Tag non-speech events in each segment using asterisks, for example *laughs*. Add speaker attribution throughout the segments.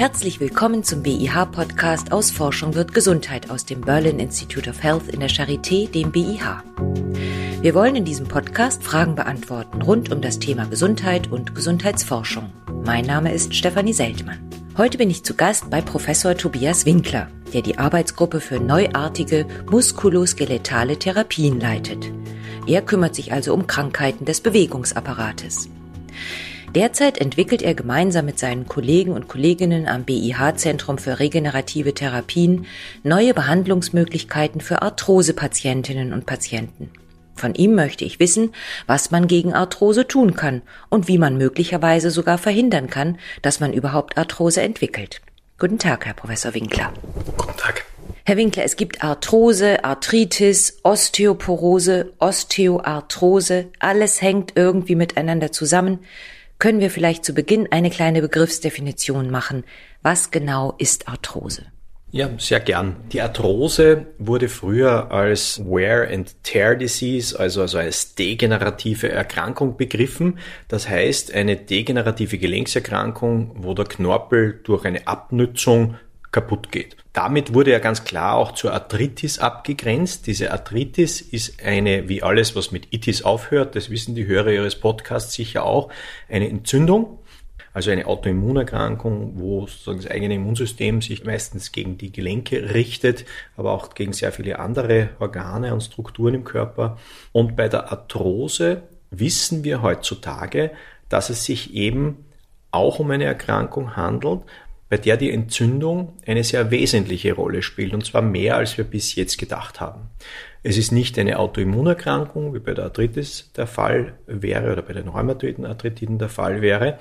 Speaker 1: Herzlich willkommen zum BIH-Podcast aus Forschung wird Gesundheit aus dem Berlin Institute of Health in der Charité, dem BIH. Wir wollen in diesem Podcast Fragen beantworten rund um das Thema Gesundheit und Gesundheitsforschung. Mein Name ist Stefanie Seltmann. Heute bin ich zu Gast bei Professor Tobias Winkler, der die Arbeitsgruppe für neuartige muskuloskeletale Therapien leitet. Er kümmert sich also um Krankheiten des Bewegungsapparates. Derzeit entwickelt er gemeinsam mit seinen Kollegen und Kolleginnen am BIH-Zentrum für regenerative Therapien neue Behandlungsmöglichkeiten für Arthrose-Patientinnen und Patienten. Von ihm möchte ich wissen, was man gegen Arthrose tun kann und wie man möglicherweise sogar verhindern kann, dass man überhaupt Arthrose entwickelt. Guten Tag, Herr Professor Winkler.
Speaker 2: Guten Tag.
Speaker 1: Herr Winkler, es gibt Arthrose, Arthritis, Osteoporose, Osteoarthrose, alles hängt irgendwie miteinander zusammen. Können wir vielleicht zu Beginn eine kleine Begriffsdefinition machen? Was genau ist Arthrose?
Speaker 2: Ja, sehr gern. Die Arthrose wurde früher als Wear and Tear Disease, also, also als degenerative Erkrankung begriffen. Das heißt, eine degenerative Gelenkserkrankung, wo der Knorpel durch eine Abnützung kaputt geht. Damit wurde ja ganz klar auch zur Arthritis abgegrenzt. Diese Arthritis ist eine, wie alles, was mit Itis aufhört, das wissen die Hörer Ihres Podcasts sicher auch, eine Entzündung, also eine Autoimmunerkrankung, wo sozusagen das eigene Immunsystem sich meistens gegen die Gelenke richtet, aber auch gegen sehr viele andere Organe und Strukturen im Körper. Und bei der Arthrose wissen wir heutzutage, dass es sich eben auch um eine Erkrankung handelt, bei der die Entzündung eine sehr wesentliche Rolle spielt, und zwar mehr, als wir bis jetzt gedacht haben. Es ist nicht eine Autoimmunerkrankung, wie bei der Arthritis der Fall wäre oder bei den rheumatoiden Arthritiden der Fall wäre,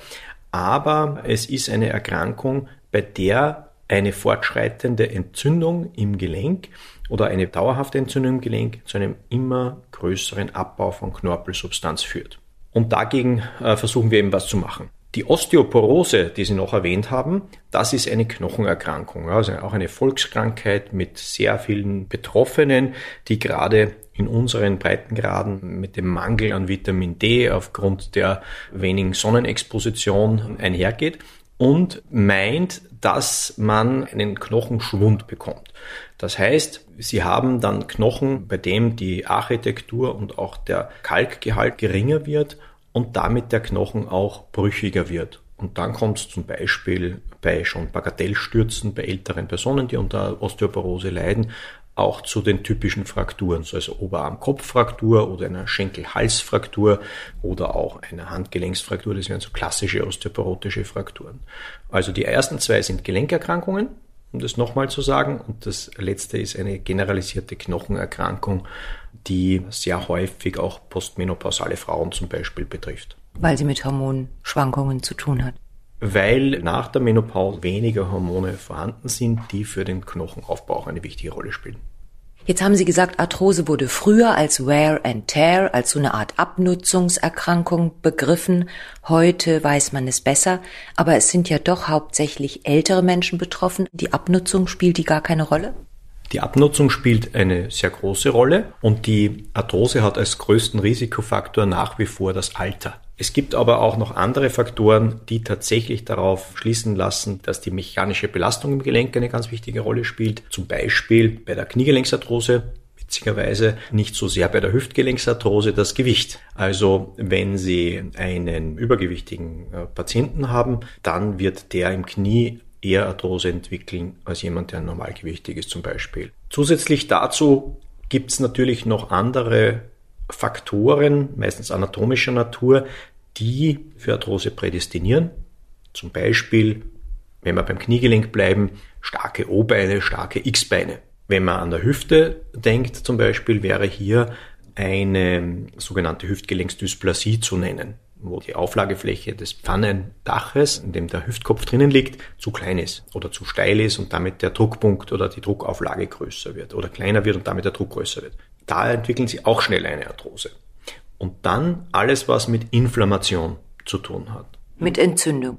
Speaker 2: aber es ist eine Erkrankung, bei der eine fortschreitende Entzündung im Gelenk oder eine dauerhafte Entzündung im Gelenk zu einem immer größeren Abbau von Knorpelsubstanz führt. Und dagegen äh, versuchen wir eben was zu machen. Die Osteoporose, die Sie noch erwähnt haben, das ist eine Knochenerkrankung, also auch eine Volkskrankheit mit sehr vielen Betroffenen, die gerade in unseren Breitengraden mit dem Mangel an Vitamin D aufgrund der wenigen Sonnenexposition einhergeht und meint, dass man einen Knochenschwund bekommt. Das heißt, Sie haben dann Knochen, bei dem die Architektur und auch der Kalkgehalt geringer wird und damit der Knochen auch brüchiger wird. Und dann kommt es zum Beispiel bei schon Bagatellstürzen bei älteren Personen, die unter Osteoporose leiden, auch zu den typischen Frakturen, so also Oberarm-Kopf-Fraktur oder einer Schenkel-Hals-Fraktur oder auch einer Handgelenksfraktur. Das wären so klassische osteoporotische Frakturen. Also die ersten zwei sind Gelenkerkrankungen, um das nochmal zu sagen. Und das letzte ist eine generalisierte Knochenerkrankung, die sehr häufig auch postmenopausale Frauen zum Beispiel betrifft.
Speaker 1: Weil sie mit Hormonschwankungen zu tun hat.
Speaker 2: Weil nach der Menopause weniger Hormone vorhanden sind, die für den Knochenaufbau auch eine wichtige Rolle spielen.
Speaker 1: Jetzt haben Sie gesagt, Arthrose wurde früher als Wear and Tear, als so eine Art Abnutzungserkrankung begriffen. Heute weiß man es besser, aber es sind ja doch hauptsächlich ältere Menschen betroffen. Die Abnutzung spielt die gar keine Rolle?
Speaker 2: Die Abnutzung spielt eine sehr große Rolle und die Arthrose hat als größten Risikofaktor nach wie vor das Alter. Es gibt aber auch noch andere Faktoren, die tatsächlich darauf schließen lassen, dass die mechanische Belastung im Gelenk eine ganz wichtige Rolle spielt. Zum Beispiel bei der Kniegelenksarthrose witzigerweise nicht so sehr bei der Hüftgelenksarthrose das Gewicht. Also wenn Sie einen übergewichtigen äh, Patienten haben, dann wird der im Knie eher Arthrose entwickeln als jemand, der normalgewichtig ist zum Beispiel. Zusätzlich dazu gibt es natürlich noch andere Faktoren, meistens anatomischer Natur, die für Arthrose prädestinieren. Zum Beispiel, wenn wir beim Kniegelenk bleiben, starke O-Beine, starke X-Beine. Wenn man an der Hüfte denkt zum Beispiel, wäre hier eine sogenannte Hüftgelenksdysplasie zu nennen wo die Auflagefläche des Pfannendaches, in dem der Hüftkopf drinnen liegt, zu klein ist oder zu steil ist und damit der Druckpunkt oder die Druckauflage größer wird oder kleiner wird und damit der Druck größer wird. Da entwickeln sie auch schnell eine Arthrose. Und dann alles, was mit Inflammation zu tun hat.
Speaker 1: Mit Entzündung.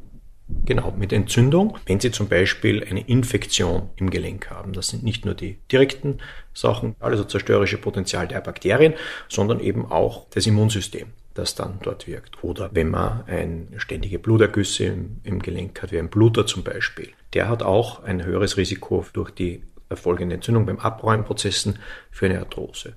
Speaker 2: Genau, mit Entzündung. Wenn Sie zum Beispiel eine Infektion im Gelenk haben, das sind nicht nur die direkten Sachen, also zerstörerische Potenzial der Bakterien, sondern eben auch das Immunsystem. das dann dort wirkt. Oder wenn man ein ständige Blutergüsse im, im Gelenk hat, wie ein Bluter zum Beispiel, der hat auch ein höheres Risiko durch die erfolgende Entzündung beim Abräumprozessen für eine Arthrose.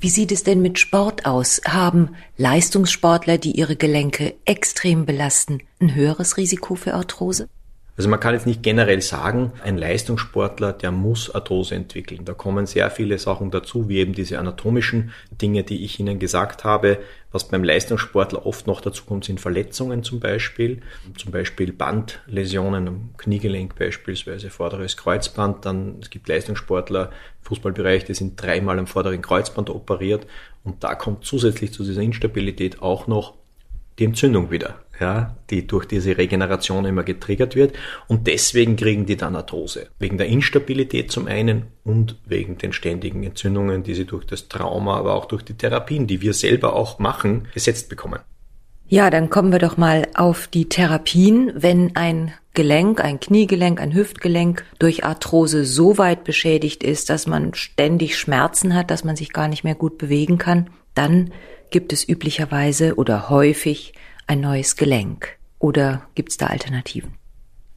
Speaker 1: Wie sieht es denn mit Sport aus? Haben Leistungssportler, die ihre Gelenke extrem belasten, ein höheres Risiko für Arthrose?
Speaker 2: Also man kann jetzt nicht generell sagen, ein Leistungssportler, der muss Arthrose entwickeln. Da kommen sehr viele Sachen dazu, wie eben diese anatomischen Dinge, die ich Ihnen gesagt habe. Was beim Leistungssportler oft noch dazu kommt, sind Verletzungen zum Beispiel. Zum Beispiel Bandläsionen am Kniegelenk beispielsweise, vorderes Kreuzband. Dann, es gibt Leistungssportler, Fußballbereich, die sind dreimal am vorderen Kreuzband operiert. Und da kommt zusätzlich zu dieser Instabilität auch noch die Entzündung wieder, ja, die durch diese Regeneration immer getriggert wird. Und deswegen kriegen die dann Arthrose. Wegen der Instabilität zum einen und wegen den ständigen Entzündungen, die sie durch das Trauma, aber auch durch die Therapien, die wir selber auch machen, gesetzt bekommen.
Speaker 1: Ja, dann kommen wir doch mal auf die Therapien. Wenn ein Gelenk, ein Kniegelenk, ein Hüftgelenk durch Arthrose so weit beschädigt ist, dass man ständig Schmerzen hat, dass man sich gar nicht mehr gut bewegen kann, dann gibt es üblicherweise oder häufig ein neues Gelenk? Oder gibt es da Alternativen?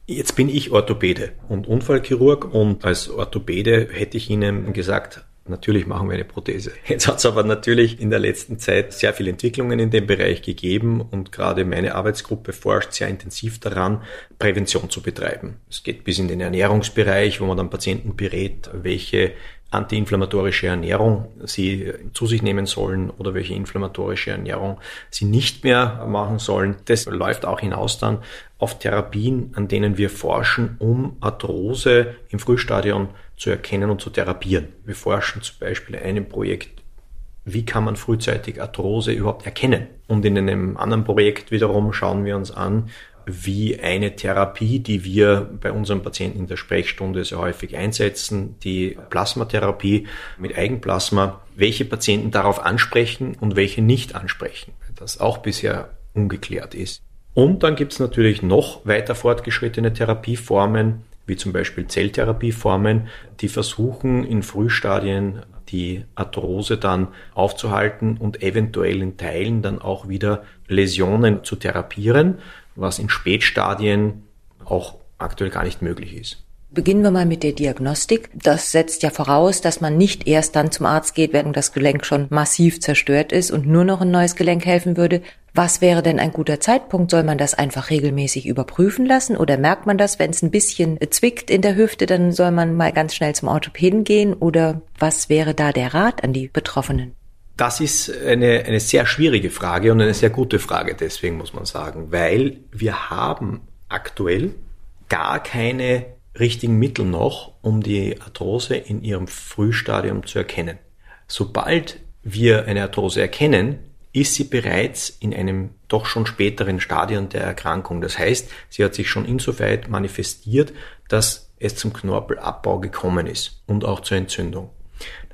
Speaker 2: Jetzt bin ich Orthopäde und Unfallchirurg und als Orthopäde hätte ich Ihnen gesagt, natürlich machen wir eine Prothese. Jetzt hat es aber natürlich in der letzten Zeit sehr viele Entwicklungen in dem Bereich gegeben und gerade meine Arbeitsgruppe forscht sehr intensiv daran, Prävention zu betreiben. Es geht bis in den Ernährungsbereich, wo man dann Patienten berät, welche antiinflammatorische Ernährung sie zu sich nehmen sollen oder welche inflammatorische Ernährung sie nicht mehr machen sollen. Das läuft auch hinaus dann auf Therapien, an denen wir forschen, um Arthrose im Frühstadium zu erkennen und zu therapieren. Wir forschen zum Beispiel in einem Projekt, wie kann man frühzeitig Arthrose überhaupt erkennen? Und in einem anderen Projekt wiederum schauen wir uns an, wie eine Therapie, die wir bei unseren Patienten in der Sprechstunde sehr häufig einsetzen, die Plasmatherapie mit Eigenplasma, welche Patienten darauf ansprechen und welche nicht ansprechen, das auch bisher ungeklärt ist. Und dann gibt es natürlich noch weiter fortgeschrittene Therapieformen, wie zum Beispiel Zelltherapieformen, die versuchen in Frühstadien die Arthrose dann aufzuhalten und eventuell in Teilen dann auch wieder Läsionen zu therapieren was in Spätstadien auch aktuell gar nicht möglich ist.
Speaker 1: Beginnen wir mal mit der Diagnostik. Das setzt ja voraus, dass man nicht erst dann zum Arzt geht, wenn das Gelenk schon massiv zerstört ist und nur noch ein neues Gelenk helfen würde. Was wäre denn ein guter Zeitpunkt? Soll man das einfach regelmäßig überprüfen lassen oder merkt man das, wenn es ein bisschen zwickt in der Hüfte, dann soll man mal ganz schnell zum Orthopäden gehen oder was wäre da der Rat an die Betroffenen?
Speaker 2: Das ist eine, eine sehr schwierige Frage und eine sehr gute Frage, deswegen muss man sagen, weil wir haben aktuell gar keine richtigen Mittel noch, um die Arthrose in ihrem Frühstadium zu erkennen. Sobald wir eine Arthrose erkennen, ist sie bereits in einem doch schon späteren Stadium der Erkrankung. Das heißt, sie hat sich schon insoweit manifestiert, dass es zum Knorpelabbau gekommen ist und auch zur Entzündung.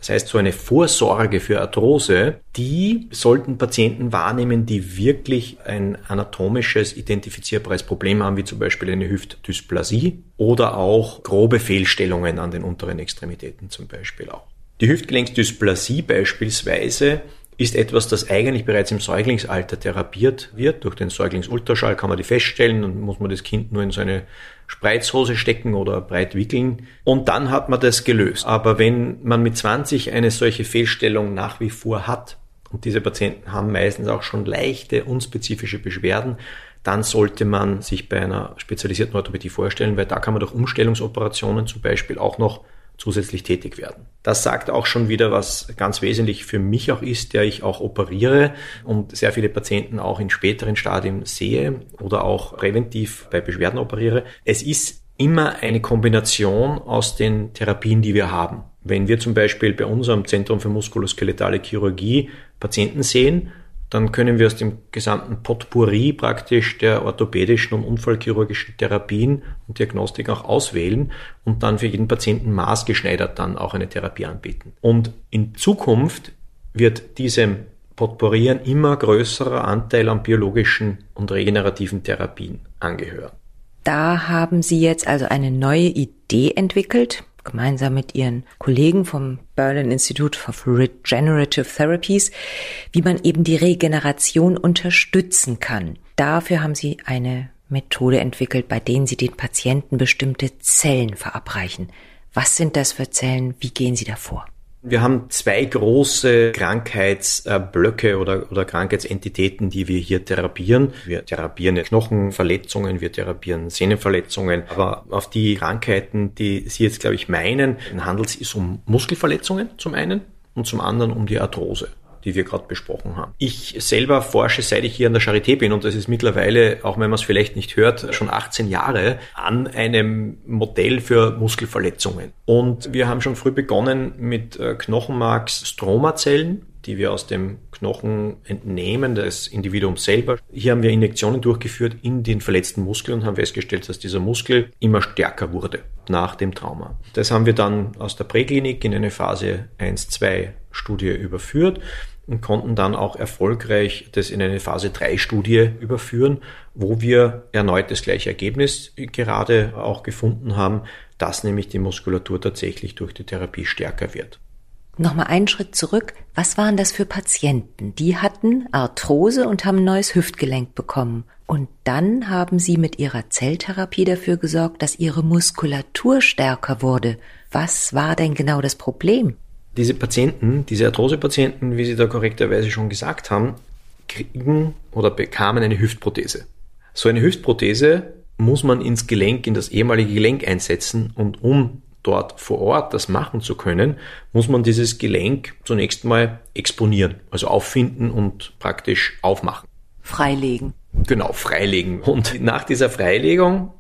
Speaker 2: Das heißt, so eine Vorsorge für Arthrose, die sollten Patienten wahrnehmen, die wirklich ein anatomisches, identifizierbares Problem haben, wie zum Beispiel eine Hüftdysplasie oder auch grobe Fehlstellungen an den unteren Extremitäten zum Beispiel auch. Die Hüftgelenksdysplasie beispielsweise ist etwas, das eigentlich bereits im Säuglingsalter therapiert wird. Durch den Säuglingsultraschall kann man die feststellen und muss man das Kind nur in so eine Spreizhose stecken oder breit wickeln. Und dann hat man das gelöst. Aber wenn man mit 20 eine solche Fehlstellung nach wie vor hat, und diese Patienten haben meistens auch schon leichte, unspezifische Beschwerden, dann sollte man sich bei einer spezialisierten Orthopädie vorstellen, weil da kann man durch Umstellungsoperationen zum Beispiel auch noch zusätzlich tätig werden. Das sagt auch schon wieder, was ganz wesentlich für mich auch ist, der ich auch operiere und sehr viele Patienten auch in späteren Stadien sehe oder auch präventiv bei Beschwerden operiere. Es ist immer eine Kombination aus den Therapien, die wir haben. Wenn wir zum Beispiel bei unserem Zentrum für muskuloskeletale Chirurgie Patienten sehen, dann können wir aus dem gesamten Potpourri praktisch der orthopädischen und unfallchirurgischen Therapien und Diagnostik auch auswählen und dann für jeden Patienten maßgeschneidert dann auch eine Therapie anbieten. Und in Zukunft wird diesem Potpourri ein immer größerer Anteil an biologischen und regenerativen Therapien angehören.
Speaker 1: Da haben Sie jetzt also eine neue Idee entwickelt. Gemeinsam mit ihren Kollegen vom Berlin Institute of Regenerative Therapies, wie man eben die Regeneration unterstützen kann. Dafür haben sie eine Methode entwickelt, bei denen sie den Patienten bestimmte Zellen verabreichen. Was sind das für Zellen? Wie gehen Sie davor?
Speaker 2: Wir haben zwei große Krankheitsblöcke oder, oder Krankheitsentitäten, die wir hier therapieren. Wir therapieren Knochenverletzungen, wir therapieren Sehnenverletzungen. Aber auf die Krankheiten, die Sie jetzt, glaube ich, meinen, handelt es sich um Muskelverletzungen zum einen und zum anderen um die Arthrose die wir gerade besprochen haben. Ich selber forsche, seit ich hier an der Charité bin, und das ist mittlerweile, auch wenn man es vielleicht nicht hört, schon 18 Jahre, an einem Modell für Muskelverletzungen. Und wir haben schon früh begonnen mit äh, Knochenmarks-Stromazellen, die wir aus dem Knochen entnehmen, das Individuum selber. Hier haben wir Injektionen durchgeführt in den verletzten Muskel und haben festgestellt, dass dieser Muskel immer stärker wurde nach dem Trauma. Das haben wir dann aus der Präklinik in eine Phase 1-2 Studie überführt und konnten dann auch erfolgreich das in eine Phase 3 Studie überführen, wo wir erneut das gleiche Ergebnis gerade auch gefunden haben, dass nämlich die Muskulatur tatsächlich durch die Therapie stärker wird.
Speaker 1: Nochmal einen Schritt zurück. Was waren das für Patienten? Die hatten Arthrose und haben ein neues Hüftgelenk bekommen. Und dann haben sie mit ihrer Zelltherapie dafür gesorgt, dass ihre Muskulatur stärker wurde. Was war denn genau das Problem?
Speaker 2: Diese Patienten, diese Arthrose-Patienten, wie Sie da korrekterweise schon gesagt haben, kriegen oder bekamen eine Hüftprothese. So eine Hüftprothese muss man ins Gelenk, in das ehemalige Gelenk einsetzen und um dort vor Ort das machen zu können, muss man dieses Gelenk zunächst mal exponieren, also auffinden und praktisch aufmachen.
Speaker 1: Freilegen.
Speaker 2: Genau, freilegen. Und nach dieser Freilegung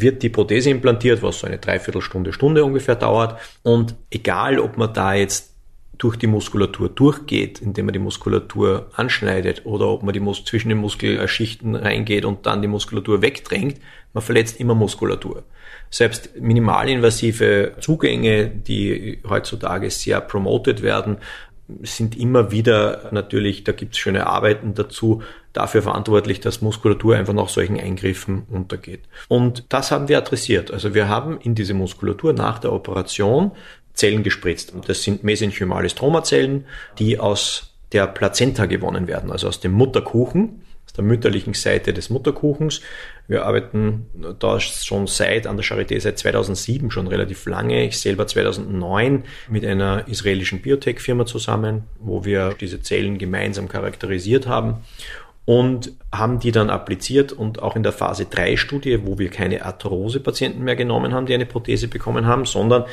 Speaker 2: wird die Prothese implantiert, was so eine Dreiviertelstunde, Stunde ungefähr dauert. Und egal, ob man da jetzt durch die Muskulatur durchgeht, indem man die Muskulatur anschneidet oder ob man die Mus zwischen den Muskelschichten reingeht und dann die Muskulatur wegdrängt, man verletzt immer Muskulatur. Selbst minimalinvasive Zugänge, die heutzutage sehr promoted werden, sind immer wieder natürlich, da gibt es schöne Arbeiten dazu, dafür verantwortlich, dass Muskulatur einfach nach solchen Eingriffen untergeht. Und das haben wir adressiert. Also wir haben in diese Muskulatur nach der Operation Zellen gespritzt. Und das sind mesenchymale Stromazellen, die aus der Plazenta gewonnen werden, also aus dem Mutterkuchen der mütterlichen Seite des Mutterkuchens. Wir arbeiten da schon seit an der Charité seit 2007 schon relativ lange. Ich selber 2009 mit einer israelischen Biotech-Firma zusammen, wo wir diese Zellen gemeinsam charakterisiert haben und haben die dann appliziert und auch in der Phase 3 Studie, wo wir keine Arthrose-Patienten mehr genommen haben, die eine Prothese bekommen haben, sondern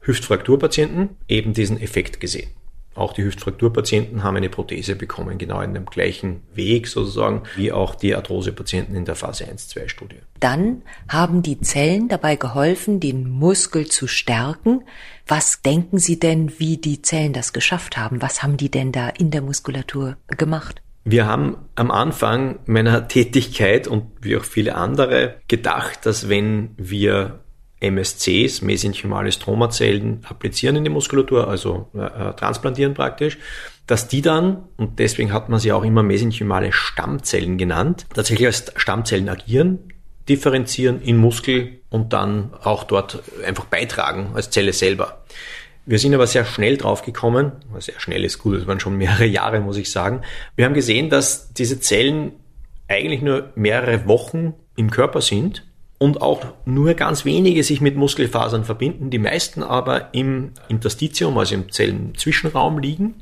Speaker 2: Hüftfrakturpatienten eben diesen Effekt gesehen. Auch die Hüftfrakturpatienten haben eine Prothese bekommen, genau in dem gleichen Weg sozusagen wie auch die Arthrosepatienten in der Phase 1-2-Studie.
Speaker 1: Dann haben die Zellen dabei geholfen, den Muskel zu stärken. Was denken Sie denn, wie die Zellen das geschafft haben? Was haben die denn da in der Muskulatur gemacht?
Speaker 2: Wir haben am Anfang meiner Tätigkeit und wie auch viele andere gedacht, dass wenn wir MSCs, mesenchymale Stromazellen, applizieren in die Muskulatur, also äh, äh, transplantieren praktisch, dass die dann, und deswegen hat man sie auch immer mesenchymale Stammzellen genannt, tatsächlich als Stammzellen agieren, differenzieren in Muskel und dann auch dort einfach beitragen als Zelle selber. Wir sind aber sehr schnell draufgekommen, sehr schnell ist gut, es waren schon mehrere Jahre, muss ich sagen. Wir haben gesehen, dass diese Zellen eigentlich nur mehrere Wochen im Körper sind und auch nur ganz wenige sich mit Muskelfasern verbinden, die meisten aber im Interstitium, also im Zellenzwischenraum liegen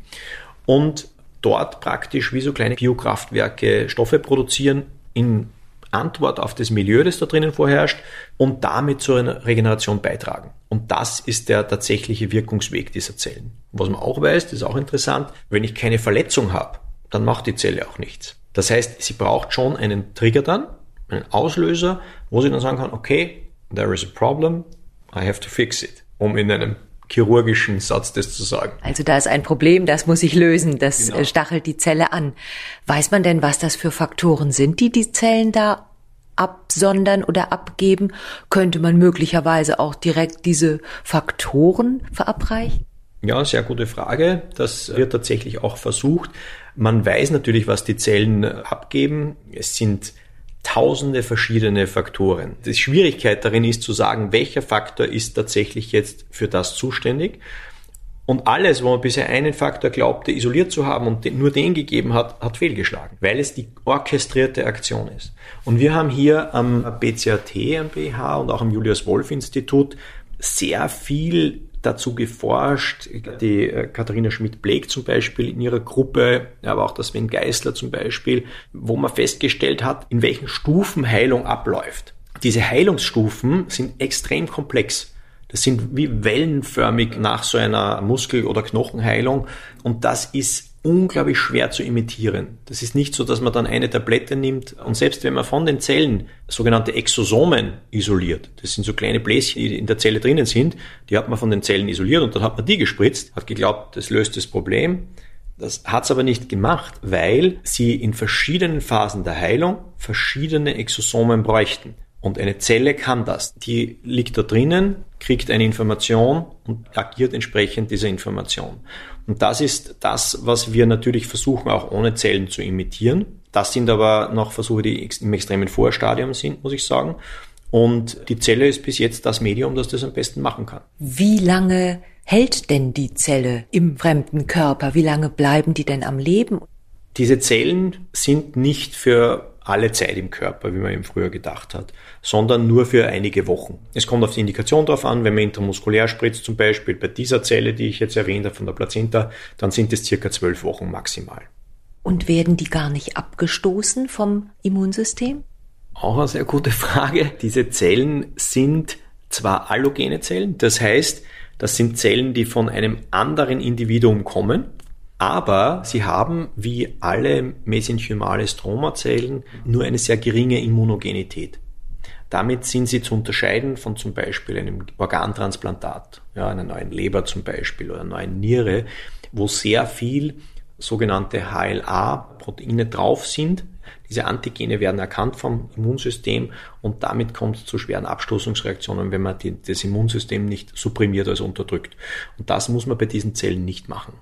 Speaker 2: und dort praktisch wie so kleine Biokraftwerke Stoffe produzieren in Antwort auf das Milieu, das da drinnen vorherrscht und damit zur Regeneration beitragen. Und das ist der tatsächliche Wirkungsweg dieser Zellen. Was man auch weiß, das ist auch interessant, wenn ich keine Verletzung habe, dann macht die Zelle auch nichts. Das heißt, sie braucht schon einen Trigger dann, einen Auslöser, wo sie dann sagen kann, okay, there is a problem, I have to fix it, um in einem chirurgischen Satz das zu sagen.
Speaker 1: Also da ist ein Problem, das muss ich lösen, das genau. Äh, stachelt die Zelle an. Weiß man denn, was das für Faktoren sind, die die Zellen da absondern oder abgeben? Könnte man möglicherweise auch direkt diese Faktoren verabreichen?
Speaker 2: Ja, sehr gute Frage. Das wird tatsächlich auch versucht. Man weiß natürlich, was die Zellen abgeben. Es sind tausende verschiedene Faktoren. Die Schwierigkeit darin ist zu sagen, welcher Faktor ist tatsächlich jetzt für das zuständig. Und alles, wo man bisher einen Faktor glaubte, isoliert zu haben und nur den gegeben hat, hat fehlgeschlagen, weil es die orchestrierte Aktion ist. Und wir haben hier am BCAT, am BH und auch am Julius Wolf Institut sehr viel dazu geforscht. Die äh, Katharina Schmidt-Bleek zum Beispiel in ihrer Gruppe, aber auch der Sven Geisler zum Beispiel, wo man festgestellt hat, in welchen Stufen Heilung abläuft. Diese Heilungsstufen sind extrem komplex. Das sind wie wellenförmig nach so einer Muskel- oder Knochenheilung. Und das ist unglaublich schwer zu imitieren. Das ist nicht so, dass man dann eine Tablette nimmt und selbst wenn man von den Zellen sogenannte Exosomen isoliert, das sind so kleine Bläschen, die in der Zelle drinnen sind, die hat man von den Zellen isoliert und dann hat man die gespritzt, hat geglaubt, das löst das Problem. Das hat es aber nicht gemacht, weil sie in verschiedenen Phasen der Heilung verschiedene Exosomen bräuchten. Und eine Zelle kann das. Die liegt da drinnen, kriegt eine Information und agiert entsprechend dieser Information. Und das ist das, was wir natürlich versuchen, auch ohne Zellen zu imitieren. Das sind aber noch Versuche, die im extremen Vorstadium sind, muss ich sagen. Und die Zelle ist bis jetzt das Medium, das das am besten machen kann.
Speaker 1: Wie lange hält denn die Zelle im fremden Körper? Wie lange bleiben die denn am Leben?
Speaker 2: Diese Zellen sind nicht für alle Zeit im Körper, wie man eben früher gedacht hat, sondern nur für einige Wochen. Es kommt auf die Indikation drauf an, wenn man intramuskulär spritzt, zum Beispiel bei dieser Zelle, die ich jetzt erwähnt habe von der Plazenta, dann sind es circa zwölf Wochen maximal.
Speaker 1: Und werden die gar nicht abgestoßen vom Immunsystem?
Speaker 2: Auch eine sehr gute Frage. Diese Zellen sind zwar allogene Zellen, das heißt, das sind Zellen, die von einem anderen Individuum kommen, aber sie haben, wie alle mesenchymale Stromazellen, nur eine sehr geringe Immunogenität. Damit sind sie zu unterscheiden von zum Beispiel einem Organtransplantat, ja, einer neuen Leber zum Beispiel oder einer neuen Niere, wo sehr viel sogenannte HLA-Proteine drauf sind. Diese Antigene werden erkannt vom Immunsystem und damit kommt es zu schweren Abstoßungsreaktionen, wenn man die, das Immunsystem nicht supprimiert, also unterdrückt. Und das muss man bei diesen Zellen nicht machen.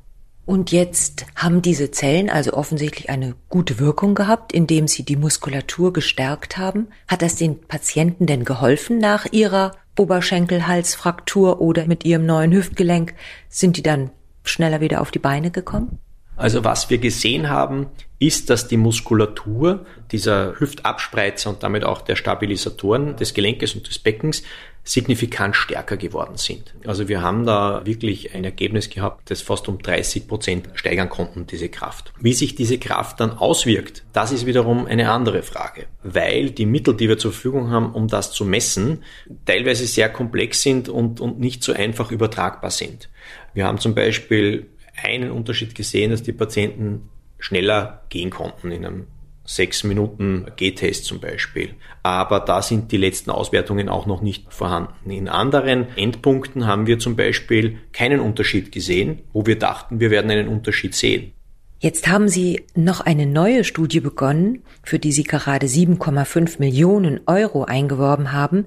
Speaker 1: Und jetzt haben diese Zellen also offensichtlich eine gute Wirkung gehabt, indem sie die Muskulatur gestärkt haben. Hat das den Patienten denn geholfen nach ihrer Oberschenkelhalsfraktur oder mit ihrem neuen Hüftgelenk? Sind die dann schneller wieder auf die Beine gekommen?
Speaker 2: Also was wir gesehen haben, ist, dass die Muskulatur dieser Hüftabspreizer und damit auch der Stabilisatoren des Gelenkes und des Beckens signifikant stärker geworden sind. Also wir haben da wirklich ein Ergebnis gehabt, das fast um 30 Prozent steigern konnten, diese Kraft. Wie sich diese Kraft dann auswirkt, das ist wiederum eine andere Frage, weil die Mittel, die wir zur Verfügung haben, um das zu messen, teilweise sehr komplex sind und, und nicht so einfach übertragbar sind. Wir haben zum Beispiel einen Unterschied gesehen, dass die Patienten schneller gehen konnten in einem sechs Minuten G-Test zum Beispiel. Aber da sind die letzten Auswertungen auch noch nicht vorhanden. In anderen Endpunkten haben wir zum Beispiel keinen Unterschied gesehen, wo wir dachten, wir werden einen Unterschied sehen.
Speaker 1: Jetzt haben Sie noch eine neue Studie begonnen, für die Sie gerade 7,5 Millionen Euro eingeworben haben,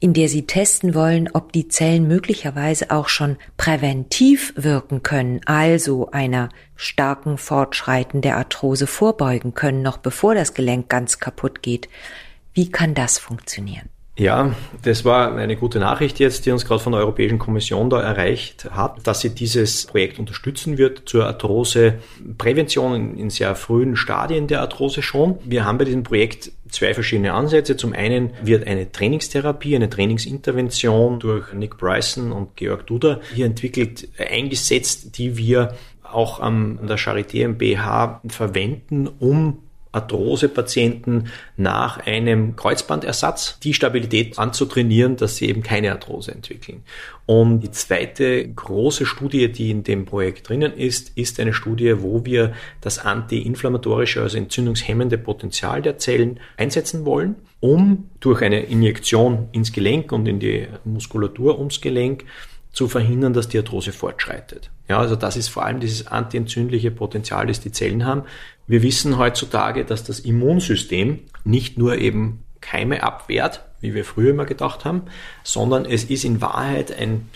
Speaker 1: in der Sie testen wollen, ob die Zellen möglicherweise auch schon präventiv wirken können, also einer starken Fortschreiten der Arthrose vorbeugen können, noch bevor das Gelenk ganz kaputt geht. Wie kann das funktionieren?
Speaker 2: Ja, das war eine gute Nachricht jetzt, die uns gerade von der Europäischen Kommission da erreicht hat, dass sie dieses Projekt unterstützen wird zur Arthroseprävention in sehr frühen Stadien der Arthrose schon. Wir haben bei diesem Projekt zwei verschiedene Ansätze. Zum einen wird eine Trainingstherapie, eine Trainingsintervention durch Nick Bryson und Georg Duda hier entwickelt, eingesetzt, die wir auch an der Charité im BH verwenden, um Arthrose-Patienten nach einem Kreuzbandersatz die Stabilität anzutrainieren, dass sie eben keine Arthrose entwickeln. Und die zweite große Studie, die in dem Projekt drinnen ist, ist eine Studie, wo wir das antiinflammatorische, also entzündungshemmende Potenzial der Zellen einsetzen wollen, um durch eine Injektion ins Gelenk und in die Muskulatur ums Gelenk zu verhindern, dass die Arthrose fortschreitet. Ja, also das ist vor allem dieses antientzündliche Potenzial, das die Zellen haben. Wir wissen heutzutage, dass das Immunsystem nicht nur eben Keime abwehrt, wie wir früher immer gedacht haben, sondern es ist in Wahrheit ein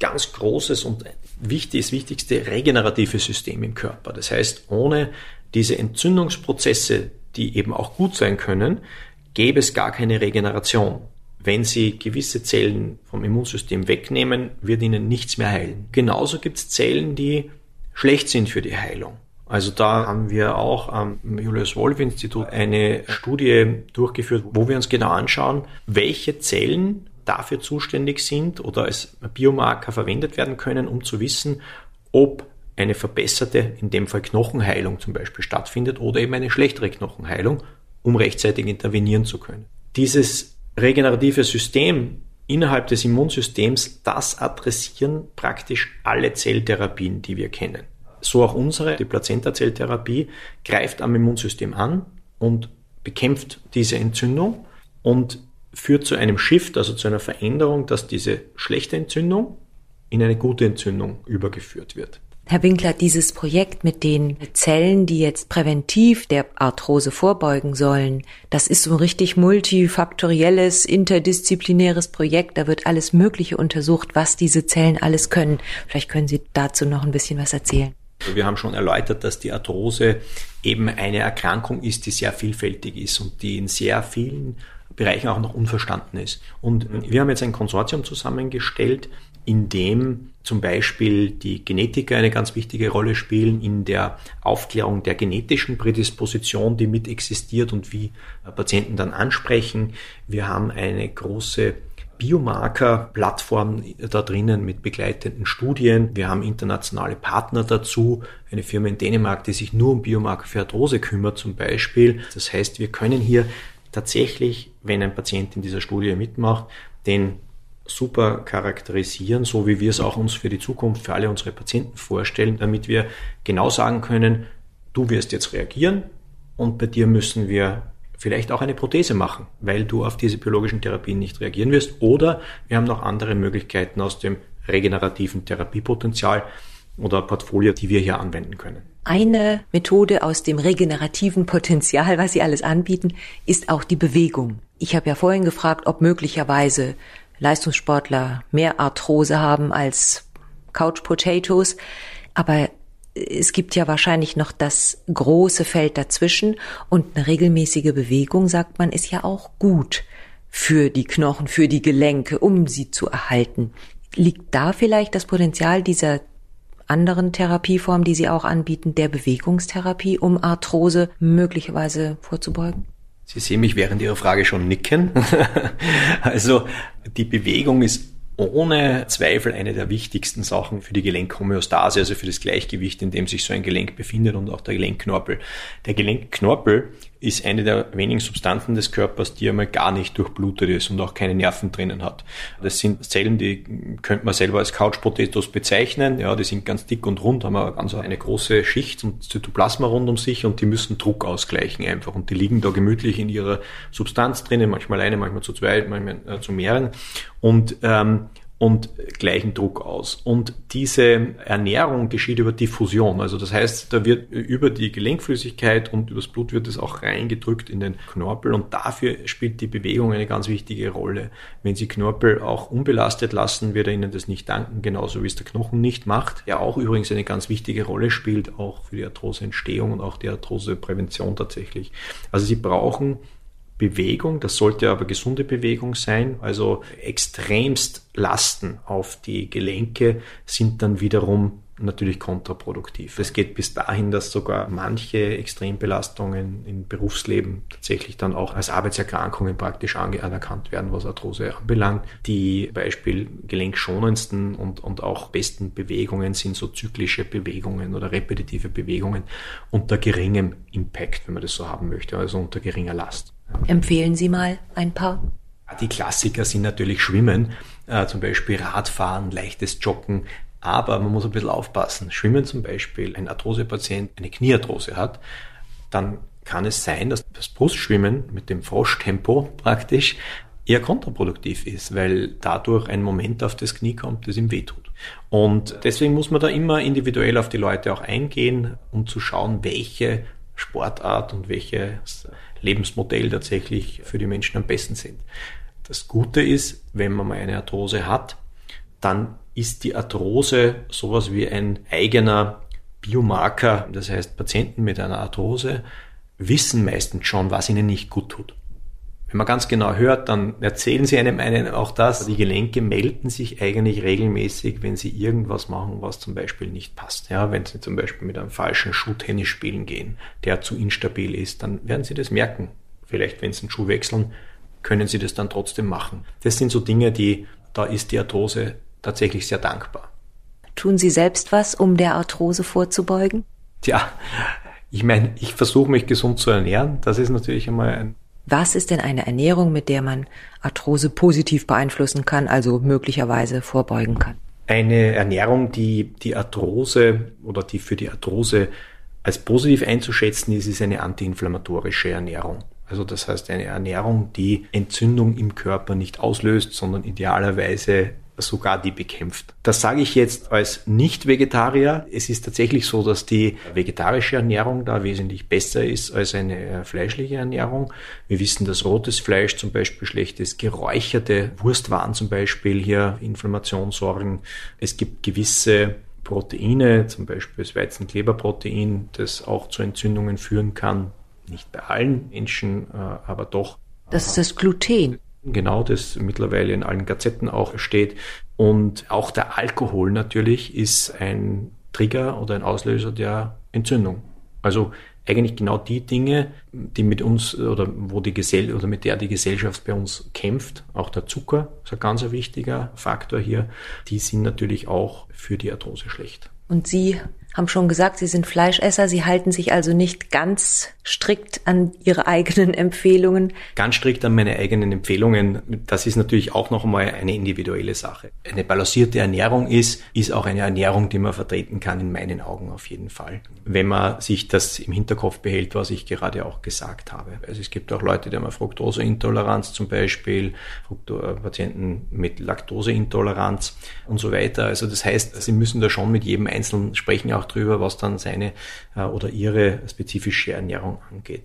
Speaker 2: ganz großes und wichtig, das wichtigste regenerative System im Körper. Das heißt, ohne diese Entzündungsprozesse, die eben auch gut sein können, gäbe es gar keine Regeneration. Wenn Sie gewisse Zellen vom Immunsystem wegnehmen, wird Ihnen nichts mehr heilen. Genauso gibt es Zellen, die schlecht sind für die Heilung. Also da haben wir auch am Julius Wolf Institut eine Studie durchgeführt, wo wir uns genau anschauen, welche Zellen dafür zuständig sind oder als Biomarker verwendet werden können, um zu wissen, ob eine verbesserte, in dem Fall Knochenheilung zum Beispiel stattfindet oder eben eine schlechtere Knochenheilung, um rechtzeitig intervenieren zu können. Dieses regenerative System innerhalb des Immunsystems, das adressieren praktisch alle Zelltherapien, die wir kennen so auch unsere, die Plazenta-Zelltherapie, greift am Immunsystem an und bekämpft diese Entzündung und führt zu einem Shift, also zu einer Veränderung, dass diese schlechte Entzündung in eine gute Entzündung übergeführt wird.
Speaker 1: Herr Winkler, dieses Projekt mit den Zellen, die jetzt präventiv der Arthrose vorbeugen sollen, das ist so ein richtig multifaktorielles, interdisziplinäres Projekt. Da wird alles Mögliche untersucht, was diese Zellen alles können. Vielleicht können Sie dazu noch ein bisschen was erzählen.
Speaker 2: Wir haben schon erläutert, dass die Arthrose eben eine Erkrankung ist, die sehr vielfältig ist und die in sehr vielen Bereichen auch noch unverstanden ist. Und wir haben jetzt ein Konsortium zusammengestellt, in dem zum Beispiel die Genetiker eine ganz wichtige Rolle spielen in der Aufklärung der genetischen Prädisposition, die mit existiert und wie Patienten dann ansprechen. Wir haben eine große Biomarker-Plattform da drinnen mit begleitenden Studien. Wir haben internationale Partner dazu, eine Firma in Dänemark, die sich nur um Biomarker für Arthrose kümmert zum Beispiel. Das heißt, wir können hier tatsächlich, wenn ein Patient in dieser Studie mitmacht, den super charakterisieren, so wie wir es auch uns für die Zukunft, für alle unsere Patienten vorstellen, damit wir genau sagen können, du wirst jetzt reagieren und bei dir müssen wir vielleicht auch eine Prothese machen, weil du auf diese biologischen Therapien nicht reagieren wirst. Oder wir haben noch andere Möglichkeiten aus dem regenerativen Therapiepotenzial oder Portfolio, die wir hier anwenden können.
Speaker 1: Eine Methode aus dem regenerativen Potenzial, was Sie alles anbieten, ist auch die Bewegung. Ich habe ja vorhin gefragt, ob möglicherweise Leistungssportler mehr Arthrose haben als Couch Potatoes. Aber es gibt ja wahrscheinlich noch das große Feld dazwischen und eine regelmäßige Bewegung, sagt man, ist ja auch gut für die Knochen, für die Gelenke, um sie zu erhalten. Liegt da vielleicht das Potenzial dieser anderen Therapieform, die Sie auch anbieten, der Bewegungstherapie, um Arthrose möglicherweise vorzubeugen?
Speaker 2: Sie sehen mich während Ihrer Frage schon nicken. *laughs* also die Bewegung ist ohne Zweifel eine der wichtigsten Sachen für die Gelenkhomöostase, also für das Gleichgewicht, in dem sich so ein Gelenk befindet und auch der Gelenkknorpel. Der Gelenkknorpel ist eine der wenigen Substanzen des Körpers, die einmal gar nicht durchblutet ist und auch keine Nerven drinnen hat. Das sind Zellen, die könnte man selber als Couch Potatoes bezeichnen. Ja, die sind ganz dick und rund, haben aber ganz eine große Schicht und Zytoplasma rund um sich und die müssen Druck ausgleichen einfach. Und die liegen da gemütlich in ihrer Substanz drinnen, manchmal eine, manchmal zu zwei, manchmal äh, zu mehreren. Und ähm, und gleichen Druck aus. Und diese Ernährung geschieht über Diffusion. Also das heißt, da wird über die Gelenkflüssigkeit und übers Blut wird es auch reingedrückt in den Knorpel und dafür spielt die Bewegung eine ganz wichtige Rolle. Wenn Sie Knorpel auch unbelastet lassen, wird er Ihnen das nicht danken, genauso wie es der Knochen nicht macht. Der auch übrigens eine ganz wichtige Rolle spielt, auch für die Arthroseentstehung und auch die Arthroseprävention tatsächlich. Also Sie brauchen Bewegung, das sollte aber gesunde Bewegung sein, also extremst Lasten auf die Gelenke sind dann wiederum natürlich kontraproduktiv. Es geht bis dahin, dass sogar manche Extrembelastungen im Berufsleben tatsächlich dann auch als Arbeitserkrankungen praktisch anerkannt werden, was Arthrose anbelangt. Die Beispiel gelenkschonendsten und, und auch besten Bewegungen sind so zyklische Bewegungen oder repetitive Bewegungen unter geringem Impact, wenn man das so haben möchte, also unter geringer Last.
Speaker 1: Empfehlen Sie mal ein paar?
Speaker 2: Die Klassiker sind natürlich Schwimmen, äh, zum Beispiel Radfahren, leichtes Joggen, aber man muss ein bisschen aufpassen. Schwimmen zum Beispiel, ein Arthrosepatient eine Kniearthrose hat, dann kann es sein, dass das Brustschwimmen mit dem Froschtempo praktisch eher kontraproduktiv ist, weil dadurch ein Moment auf das Knie kommt, das ihm wehtut. Und deswegen muss man da immer individuell auf die Leute auch eingehen, um zu schauen, welche Sportart und welches Lebensmodell tatsächlich für die Menschen am besten sind. Das Gute ist, wenn man mal eine Arthrose hat, dann ist die Arthrose sowas wie ein eigener Biomarker. Das heißt, Patienten mit einer Arthrose wissen meistens schon, was ihnen nicht gut tut. Wenn man ganz genau hört, dann erzählen sie einem einen auch das. Die Gelenke melden sich eigentlich regelmäßig, wenn sie irgendwas machen, was zum Beispiel nicht passt. Ja, wenn sie zum Beispiel mit einem falschen Schuh Tennis spielen gehen, der zu instabil ist, dann werden sie das merken. Vielleicht, wenn sie einen Schuh wechseln, können sie das dann trotzdem machen. Das sind so Dinge, die, da ist die Arthrose tatsächlich sehr dankbar.
Speaker 1: Tun Sie selbst was, um der Arthrose vorzubeugen?
Speaker 2: Tja, ich meine, ich versuche mich gesund zu ernähren. Das ist natürlich einmal ein
Speaker 1: was ist denn eine Ernährung, mit der man Arthrose positiv beeinflussen kann, also möglicherweise vorbeugen kann?
Speaker 2: Eine Ernährung, die die Arthrose oder die für die Arthrose als positiv einzuschätzen ist, ist eine antiinflammatorische Ernährung. Also das heißt eine Ernährung, die Entzündung im Körper nicht auslöst, sondern idealerweise sogar die bekämpft. Das sage ich jetzt als Nicht-Vegetarier. Es ist tatsächlich so, dass die vegetarische Ernährung da wesentlich besser ist als eine äh, fleischliche Ernährung. Wir wissen, dass rotes Fleisch zum Beispiel schlecht ist, geräucherte Wurstwaren zum Beispiel hier Inflammation sorgen. Es gibt gewisse Proteine, zum Beispiel das Weizenkleberprotein, das auch zu Entzündungen führen kann. Nicht bei allen Menschen, äh, aber doch.
Speaker 1: Das ist das Gluten.
Speaker 2: Genau, das mittlerweile in allen Gazetten auch steht. Und auch der Alkohol natürlich ist ein Trigger oder ein Auslöser der Entzündung. Also eigentlich genau die Dinge, die mit uns oder wo die Gesell oder mit der die Gesellschaft bei uns kämpft, auch der Zucker ist ein ganz wichtiger Faktor hier, die sind natürlich auch für die Arthrose schlecht.
Speaker 1: Und Sie haben schon gesagt, Sie sind Fleischesser. Sie halten sich also nicht ganz strikt an Ihre eigenen *laughs* Empfehlungen.
Speaker 2: Ganz strikt an meine eigenen Empfehlungen. Das ist natürlich auch noch einmal eine individuelle Sache. Eine balancierte Ernährung ist, ist auch eine Ernährung, die man vertreten kann, in meinen Augen auf jeden Fall. Wenn man sich das im Hinterkopf behält, was ich gerade auch gesagt habe. Also es gibt auch Leute, die haben Fructoseintoleranz zum Beispiel, Patienten mit Laktoseintoleranz und so weiter. Also das heißt, sie müssen da schon mit jedem Einzelnen sprechen, auch drüber, was dann seine äh, oder ihre spezifische Ernährung angeht.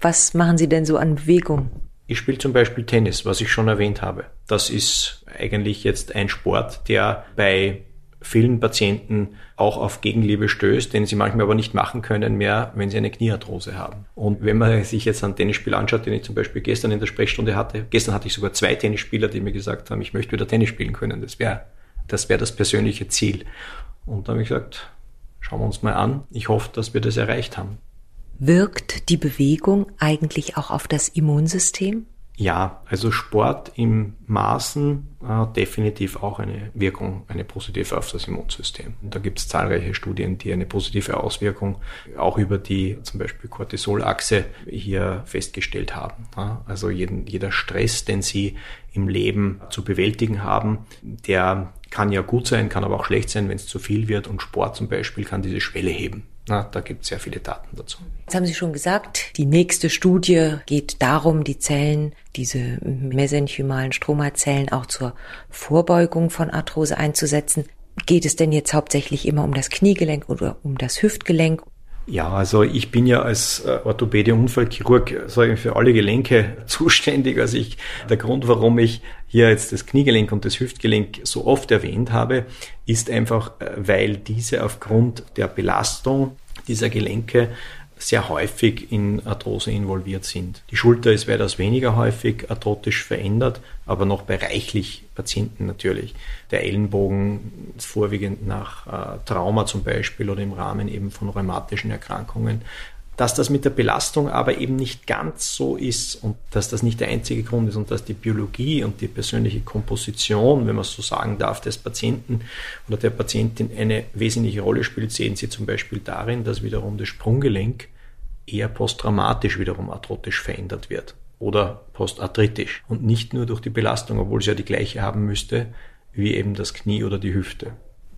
Speaker 1: Was machen Sie denn so an Bewegung?
Speaker 2: Ich spiele zum Beispiel Tennis, was ich schon erwähnt habe. Das ist eigentlich jetzt ein Sport, der bei vielen Patienten auch auf Gegenliebe stößt, den sie manchmal aber nicht machen können mehr, wenn sie eine Kniearthrose haben. Und wenn man sich jetzt ein Tennisspiel anschaut, den ich zum Beispiel gestern in der Sprechstunde hatte, gestern hatte ich sogar zwei Tennisspieler, die mir gesagt haben, ich möchte wieder Tennis spielen können. Das wäre das, wäre das persönliche Ziel. Und da habe ich gesagt, Schauen wir uns mal an. Ich hoffe, dass wir das erreicht haben.
Speaker 1: Wirkt die Bewegung eigentlich auch auf das Immunsystem?
Speaker 2: Ja, also Sport im Maßen äh, definitiv auch eine Wirkung, eine positive auf das Immunsystem. Und da gibt es zahlreiche Studien, die eine positive Auswirkung auch über die zum Beispiel Cortisolachse hier festgestellt haben. Ja, also jeden, jeder Stress, den Sie im Leben zu bewältigen haben, der kann ja gut sein, kann aber auch schlecht sein, wenn es zu viel wird. Und Sport zum Beispiel kann diese Schwelle heben. Na, da gibt es sehr viele Daten dazu.
Speaker 1: Jetzt haben Sie schon gesagt, die nächste Studie geht darum, die Zellen, diese mesenchymalen Stromazellen auch zur Vorbeugung von Arthrose einzusetzen. Geht es denn jetzt hauptsächlich immer um das Kniegelenk oder um das Hüftgelenk?
Speaker 2: Ja, also ich bin ja als äh, Orthopäde Unfallchirurg für alle Gelenke *laughs* zuständig. Also ich, der Grund, warum ich hier jetzt das Kniegelenk und das Hüftgelenk so oft erwähnt habe, ist einfach, äh, weil diese aufgrund der Belastung dieser Gelenke sehr häufig in Arthrose involviert sind. Die Schulter ist weitaus weniger häufig arthrotisch verändert, aber noch bei reichlich Patienten natürlich. Der Ellenbogen vorwiegend nach äh, Trauma zum Beispiel oder im Rahmen eben von rheumatischen Erkrankungen. Dass das mit der Belastung aber eben nicht ganz so ist und dass das nicht der einzige Grund ist und dass die Biologie und die persönliche Komposition, wenn man so sagen darf, des Patienten oder der Patientin eine wesentliche Rolle spielt, sehen Sie zum Beispiel darin, dass wiederum das Sprunggelenk eher posttraumatisch wiederum arthrotisch verändert wird oder postarthritisch und nicht nur durch die Belastung, obwohl es ja die gleiche haben müsste wie eben das Knie oder die Hüfte.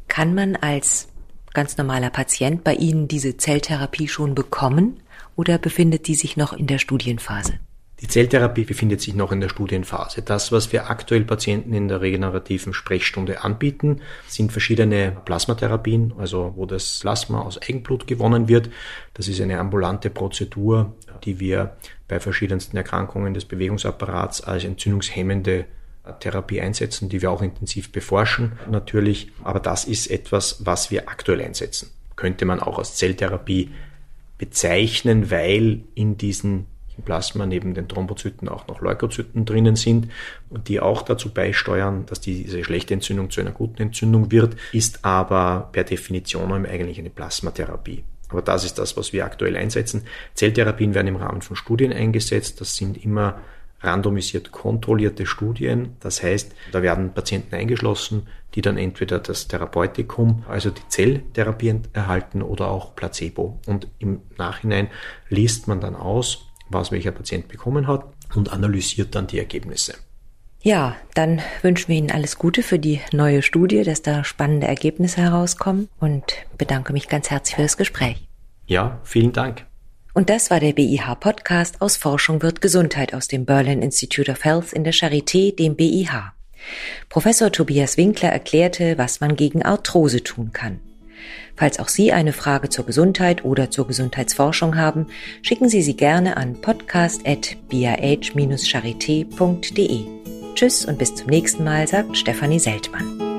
Speaker 1: Kann man als ganz normaler Patient bei Ihnen diese Zelltherapie schon bekommen oder befindet die sich noch in der Studienphase?
Speaker 2: Die Zelltherapie befindet sich noch in der Studienphase. Das, was wir aktuell Patienten in der regenerativen Sprechstunde anbieten, sind verschiedene Plasmatherapien, also wo das Plasma aus Eigenblut gewonnen wird. Das ist eine ambulante Prozedur, die wir bei verschiedensten Erkrankungen des Bewegungsapparats als entzündungshemmende Therapie einsetzen, die wir auch intensiv beforschen natürlich. Aber das ist etwas, was wir aktuell einsetzen. Könnte man auch als Zelltherapie bezeichnen, weil in diesen, Plasma neben den Thrombozyten auch noch Leukozyten drinnen sind und die auch dazu beisteuern, dass diese schlechte Entzündung zu einer guten Entzündung wird, ist aber per Definition eigentlich eine Plasmatherapie. Aber das ist das, was wir aktuell einsetzen. Zelltherapien werden im Rahmen von Studien eingesetzt. Das sind immer randomisiert kontrollierte Studien. Das heißt, da werden Patienten eingeschlossen, die dann entweder das Therapeutikum, also die Zelltherapie erhalten oder auch Placebo. Und im Nachhinein liest man dann aus, was welcher Patient bekommen hat und analysiert dann die Ergebnisse.
Speaker 1: Ja, dann wünschen wir Ihnen alles Gute für die neue Studie, dass da spannende Ergebnisse herauskommen und bedanke mich ganz herzlich für das Gespräch.
Speaker 2: Ja, vielen Dank.
Speaker 1: Und das war der BIH Podcast aus Forschung wird Gesundheit aus dem Berlin Institute of Health in der Charité, dem BIH. Professor Tobias Winkler erklärte, was man gegen Arthrose tun kann. Falls auch Sie eine Frage zur Gesundheit oder zur Gesundheitsforschung haben, schicken Sie sie gerne an podcast.bih-charité.de. Tschüss und bis zum nächsten Mal, sagt Stefanie Seltmann.